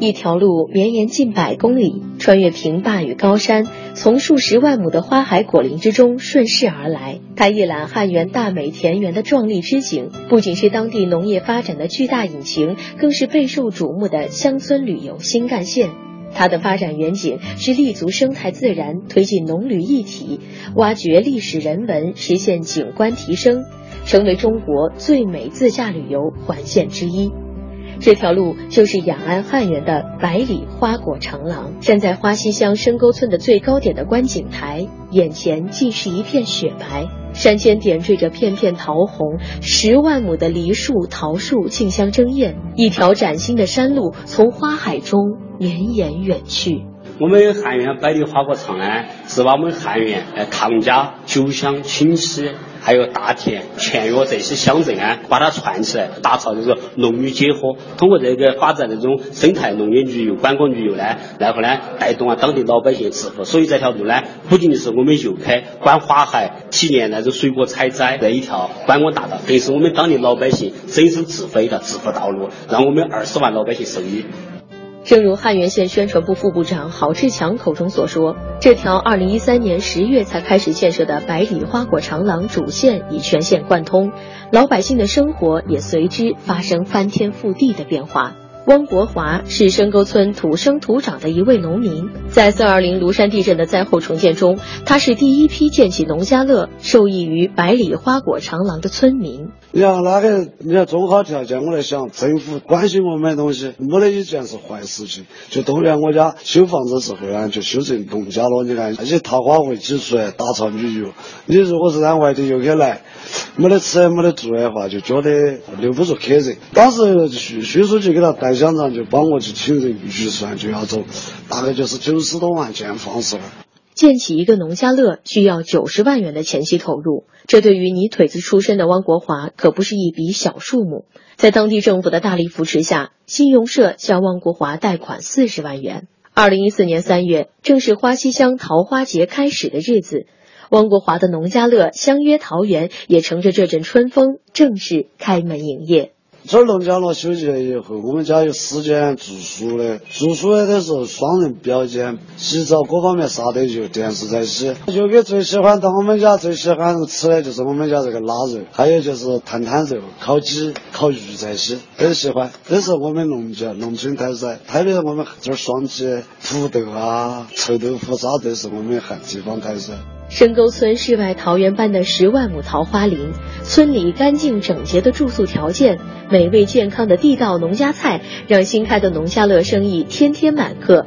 一条路绵延近百公里，穿越平坝与高山，从数十万亩的花海果林之中顺势而来。它一览汉源大美田园的壮丽之景，不仅是当地农业发展的巨大引擎，更是备受瞩目的乡村旅游新干线。它的发展远景是立足生态自然，推进农旅一体，挖掘历史人文，实现景观提升，成为中国最美自驾旅游环线之一。这条路就是雅安汉源的百里花果长廊。站在花溪乡深沟村的最高点的观景台，眼前尽是一片雪白，山间点缀着片片桃红，十万亩的梨树、桃树竞相争艳，一条崭新的山路从花海中绵延远去。我们汉源百里花果长呢，是把我们汉源、呃唐家、酒乡、清溪。还有大田、全岳这些乡镇啊，把它串起来，打造这个农渔结合。通过这个发展这种生态农业旅游、观光旅游呢，然后呢带动啊当地老百姓致富。所以这条路呢，不仅仅是我们游客观花海、体验那种水果采摘的一条观光大道，更是我们当地老百姓生生致富的致富道路，让我们二十万老百姓受益。正如汉源县宣传部副部长郝志强口中所说，这条2013年10月才开始建设的百里花果长廊主线已全线贯通，老百姓的生活也随之发生翻天覆地的变化。汪国华是深沟村土生土长的一位农民，在420庐山地震的灾后重建中，他是第一批建起农家乐、受益于百里花果长廊的村民。你看那个，你看综合条件，我来想，政府关心我买东西，没得一件是坏事情。就动员我家修房子时候啊，就修成农家乐。你看那些桃花会挤出来，打造旅游。你如果是让外地游客来，没得吃没得住的话，就觉得留不住客人。当时徐徐书记给他带乡长，就帮我去请人预算，就要走，大概就是九十多万建房子。建起一个农家乐需要九十万元的前期投入，这对于泥腿子出身的汪国华可不是一笔小数目。在当地政府的大力扶持下，信用社向汪国华贷款四十万元。二零一四年三月，正是花溪乡桃花节开始的日子，汪国华的农家乐相约桃园也乘着这阵春风正式开门营业。这儿农家乐修起来以后，我们家有四间住宿的，住宿的都是双人标间，洗澡各方面啥都有，电视在洗。游客最喜欢到我们家，最喜欢吃的就是我们家这个腊肉，还有就是摊摊肉、烤鸡、烤鱼这些，都喜欢。这是我们农家农村特色，特别是我们这儿双鸡土豆啊、臭豆腐啥都是我们汉地方特色。深沟村世外桃源般的十万亩桃花林，村里干净整洁的住宿条件，美味健康的地道农家菜，让新开的农家乐生意天天满客。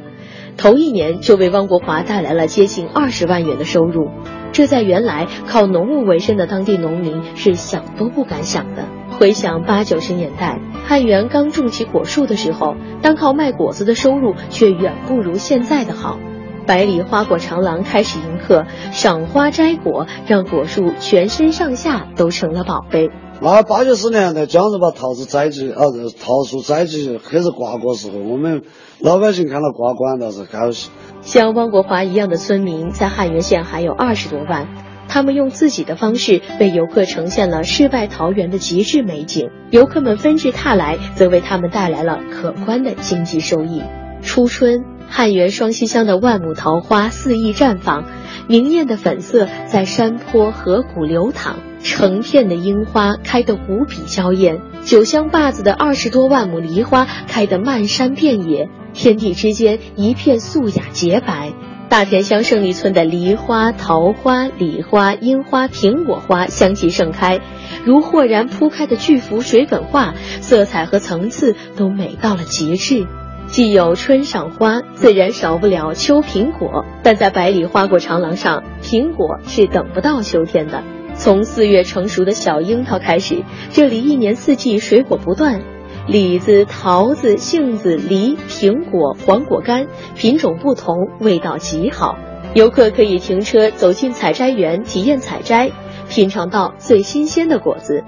头一年就为汪国华带来了接近二十万元的收入，这在原来靠农务为生的当地农民是想都不敢想的。回想八九十年代汉源刚种起果树的时候，单靠卖果子的收入却远不如现在的好。百里花果长廊开始迎客，赏花摘果，让果树全身上下都成了宝贝。那八九十年代，江子把桃子摘起，啊，桃树摘起开始挂果时候，我们老百姓看到挂果倒是高兴。像汪国华一样的村民，在汉源县还有二十多万，他们用自己的方式为游客呈现了世外桃源的极致美景，游客们纷至沓来，则为他们带来了可观的经济收益。初春。汉源双溪乡的万亩桃花肆意绽放，明艳的粉色在山坡河谷流淌，成片的樱花开得无比娇艳。九乡坝子的二十多万亩梨花开得漫山遍野，天地之间一片素雅洁白。大田乡胜利村的梨花、桃花、李花、樱花、苹果花相继盛开，如豁然铺开的巨幅水粉画，色彩和层次都美到了极致。既有春赏花，自然少不了秋苹果。但在百里花果长廊上，苹果是等不到秋天的。从四月成熟的小樱桃开始，这里一年四季水果不断，李子、桃子、杏子、梨、苹果、黄果干，品种不同，味道极好。游客可以停车走进采摘园，体验采摘，品尝到最新鲜的果子。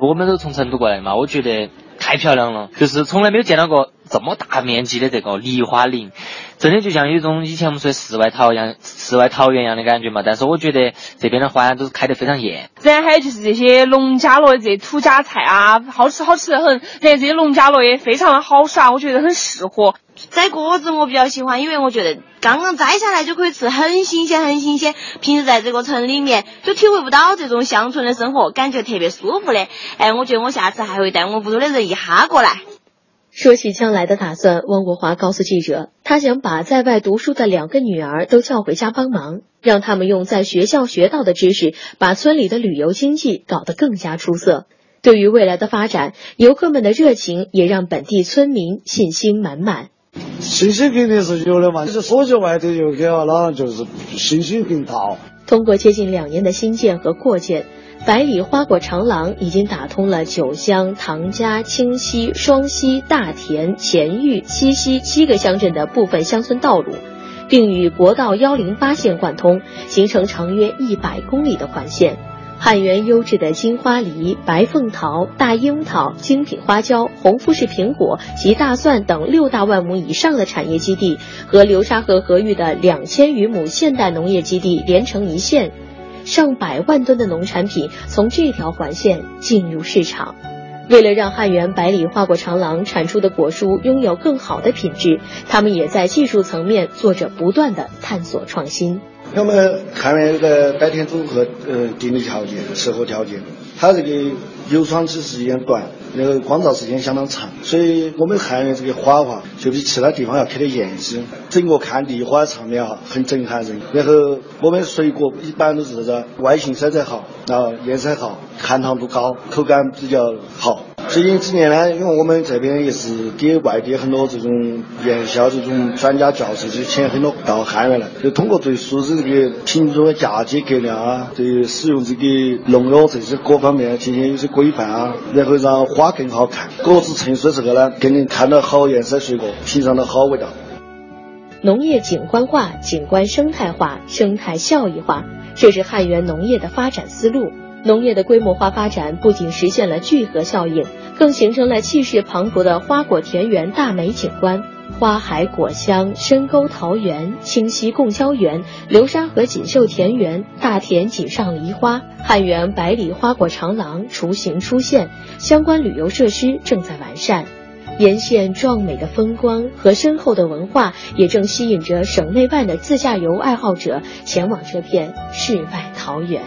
我们都从成都过来嘛，我觉得太漂亮了，就是从来没有见到过。这么大面积的这个梨花林，真的就像有一种以前我们说世外桃源、世外桃源一样的感觉嘛。但是我觉得这边的花都是开得非常艳。然后还有就是这些农家乐这土家菜啊，好吃好吃的很。然后这些农家乐也非常的好耍，我觉得很适合。摘果子我比较喜欢，因为我觉得刚刚摘下来就可以吃，很新鲜，很新鲜。平时在这个城里面就体会不到这种乡村的生活，感觉特别舒服的。哎，我觉得我下次还会带我们屋头的人一哈过来。说起将来的打算，汪国华告诉记者，他想把在外读书的两个女儿都叫回家帮忙，让他们用在学校学到的知识，把村里的旅游经济搞得更加出色。对于未来的发展，游客们的热情也让本地村民信心满满。信心肯定是有的嘛，就是所及外地游客啊，那就是信心更大。通过接近两年的新建和扩建，百里花果长廊已经打通了九乡、唐家、清溪、双溪、大田、前玉、西溪七个乡镇的部分乡村道路，并与国道幺零八线贯通，形成长约一百公里的环线。汉源优质的金花梨、白凤桃、大樱桃、精品花椒、红富士苹果及大蒜等六大万亩以上的产业基地，和流沙河河域的两千余亩现代农业基地连成一线，上百万吨的农产品从这条环线进入市场。为了让汉源百里花果长廊产出的果蔬拥有更好的品质，他们也在技术层面做着不断的探索创新。我们汉源这个白天组合，呃，地理条件、气候条件，它这个油霜期时间短，那个光照时间相当长，所以我们汉源这个花花就比其他地方要开得艳一些。整个看梨花场面哈，很震撼人。然后我们水果一般都是啥子？外形色彩好，然后颜色好，含糖度高，口感比较好。最近几年呢，因为我们这边也是给外地很多这种院校这种专家教授就请很多到汉源来，就通过对树子这个品种的嫁接格量啊，对使用这个农药这些各方面进行一些规范啊，然后让花更好看，果子成熟的时候呢，更能看到好颜色水果，品尝到好味道。农业景观化、景观生态化、生态效益化，这是汉源农业的发展思路。农业的规模化发展不仅实现了聚合效应，更形成了气势磅礴的花果田园大美景观。花海果香、深沟桃园、清溪贡胶园、流沙河锦绣田园、大田锦上梨花、汉源百里花果长廊雏形出现，相关旅游设施正在完善。沿线壮美的风光和深厚的文化，也正吸引着省内外的自驾游爱好者前往这片世外桃源。